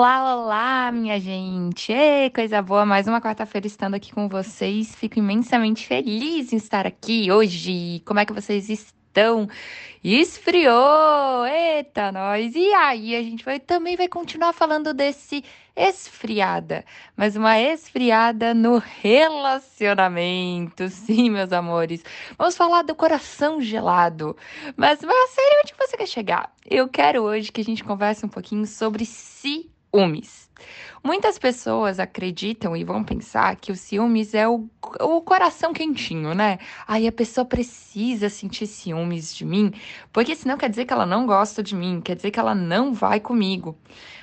Olá, olá, minha gente! Ei, coisa boa, mais uma quarta-feira estando aqui com vocês. Fico imensamente feliz em estar aqui hoje. Como é que vocês estão? Esfriou! Eita, nós! E aí, a gente vai, também vai continuar falando desse esfriada, mas uma esfriada no relacionamento. Sim, meus amores. Vamos falar do coração gelado. Mas, mas sério, onde você quer chegar? Eu quero hoje que a gente converse um pouquinho sobre si ciúmes. Muitas pessoas acreditam e vão pensar que o ciúmes é o, o coração quentinho, né? Aí a pessoa precisa sentir ciúmes de mim, porque senão quer dizer que ela não gosta de mim, quer dizer que ela não vai comigo.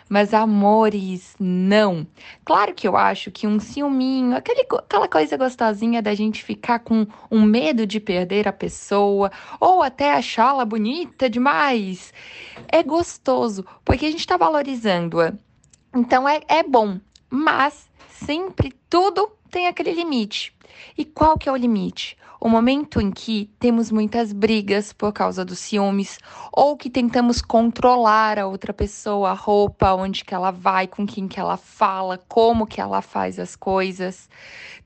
Mas amores, não. Claro que eu acho que um ciúminho, aquele, aquela coisa gostosinha da gente ficar com um medo de perder a pessoa ou até achá-la bonita demais, é gostoso, porque a gente está valorizando-a então é, é bom, mas sempre tudo tem aquele limite. E qual que é o limite? O momento em que temos muitas brigas por causa dos ciúmes, ou que tentamos controlar a outra pessoa, a roupa, onde que ela vai, com quem que ela fala, como que ela faz as coisas.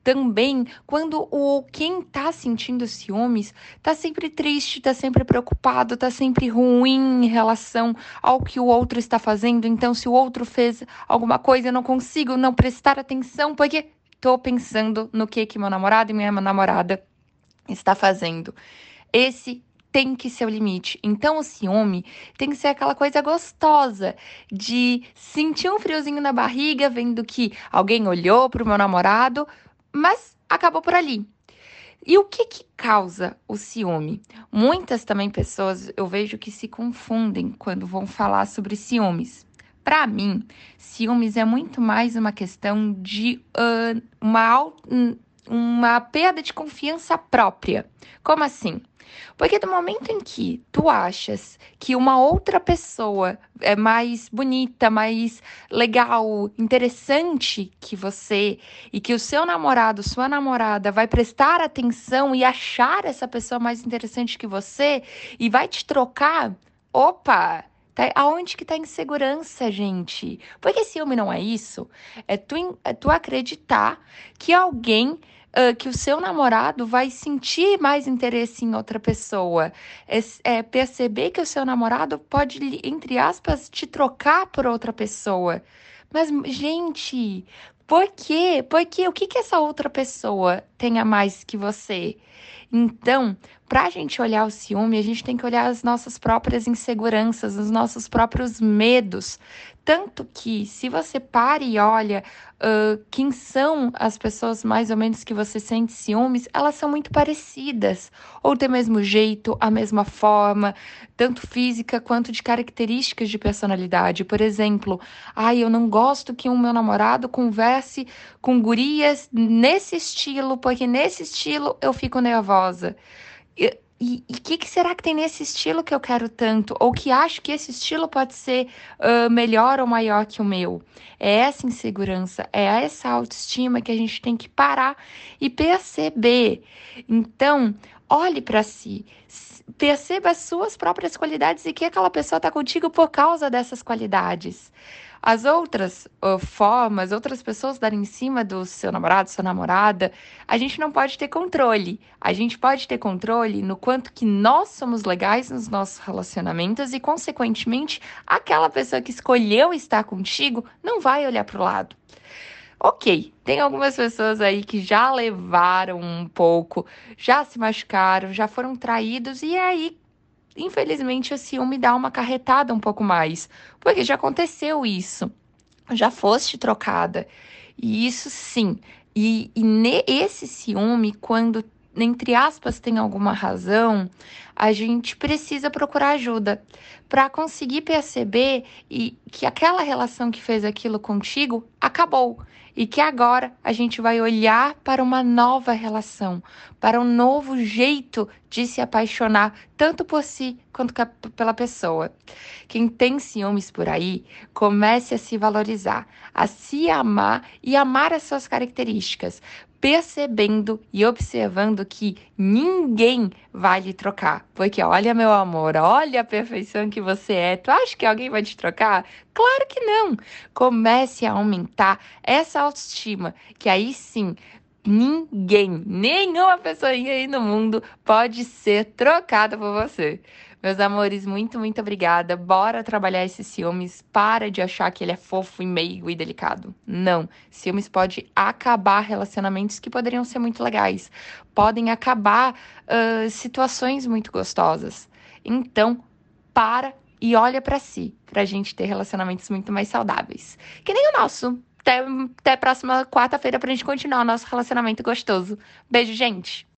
Também quando o quem tá sentindo ciúmes tá sempre triste, tá sempre preocupado, tá sempre ruim em relação ao que o outro está fazendo. Então, se o outro fez alguma coisa, eu não consigo não prestar atenção porque tô pensando no que que meu namorado e minha namorada está fazendo. Esse tem que ser o limite. Então, o ciúme tem que ser aquela coisa gostosa de sentir um friozinho na barriga, vendo que alguém olhou para o meu namorado, mas acabou por ali. E o que que causa o ciúme? Muitas também pessoas eu vejo que se confundem quando vão falar sobre ciúmes. Para mim, ciúmes é muito mais uma questão de uh, uma, uma perda de confiança própria. Como assim? Porque do momento em que tu achas que uma outra pessoa é mais bonita, mais legal, interessante que você, e que o seu namorado, sua namorada vai prestar atenção e achar essa pessoa mais interessante que você e vai te trocar, opa, Tá, aonde que tá a insegurança, gente? Porque ciúme não é isso. É tu, é tu acreditar que alguém, uh, que o seu namorado vai sentir mais interesse em outra pessoa. É, é, perceber que o seu namorado pode, entre aspas, te trocar por outra pessoa. Mas, gente, por quê? Porque o que, que essa outra pessoa tem a mais que você? Então, para a gente olhar o ciúme, a gente tem que olhar as nossas próprias inseguranças, os nossos próprios medos. Tanto que, se você para e olha uh, quem são as pessoas mais ou menos que você sente ciúmes, elas são muito parecidas, ou do mesmo jeito, a mesma forma, tanto física quanto de características de personalidade. Por exemplo, ai, eu não gosto que o meu namorado converse com gurias nesse estilo, porque nesse estilo eu fico nervosa. E o que, que, será que tem nesse estilo que eu quero tanto? Ou que acho que esse estilo pode ser uh, melhor ou maior que o meu? É essa insegurança, é essa autoestima que a gente tem que parar e perceber. Então, olhe para si, perceba as suas próprias qualidades e que aquela pessoa está contigo por causa dessas qualidades. As outras uh, formas, outras pessoas darem em cima do seu namorado, sua namorada, a gente não pode ter controle. A gente pode ter controle no quanto que nós somos legais nos nossos relacionamentos e, consequentemente, aquela pessoa que escolheu estar contigo não vai olhar para o lado. Ok, tem algumas pessoas aí que já levaram um pouco, já se machucaram, já foram traídos e aí infelizmente o ciúme dá uma carretada um pouco mais, porque já aconteceu isso, já foste trocada. E isso sim. E, e esse ciúme, quando, entre aspas, tem alguma razão, a gente precisa procurar ajuda para conseguir perceber e que aquela relação que fez aquilo contigo acabou e que agora a gente vai olhar para uma nova relação, para um novo jeito de se apaixonar, tanto por si quanto pela pessoa. Quem tem ciúmes por aí, comece a se valorizar, a se amar e amar as suas características. Percebendo e observando que ninguém vai lhe trocar. Porque olha, meu amor, olha a perfeição que você é. Tu acha que alguém vai te trocar? Claro que não. Comece a aumentar essa autoestima, que aí sim ninguém, nenhuma pessoa aí no mundo pode ser trocada por você. Meus amores, muito, muito obrigada. Bora trabalhar esses ciúmes. Para de achar que ele é fofo e meigo e delicado. Não. Ciúmes pode acabar relacionamentos que poderiam ser muito legais. Podem acabar uh, situações muito gostosas. Então, para e olha para si, pra gente ter relacionamentos muito mais saudáveis. Que nem o nosso. Até, até próxima quarta-feira pra gente continuar o nosso relacionamento gostoso. Beijo, gente!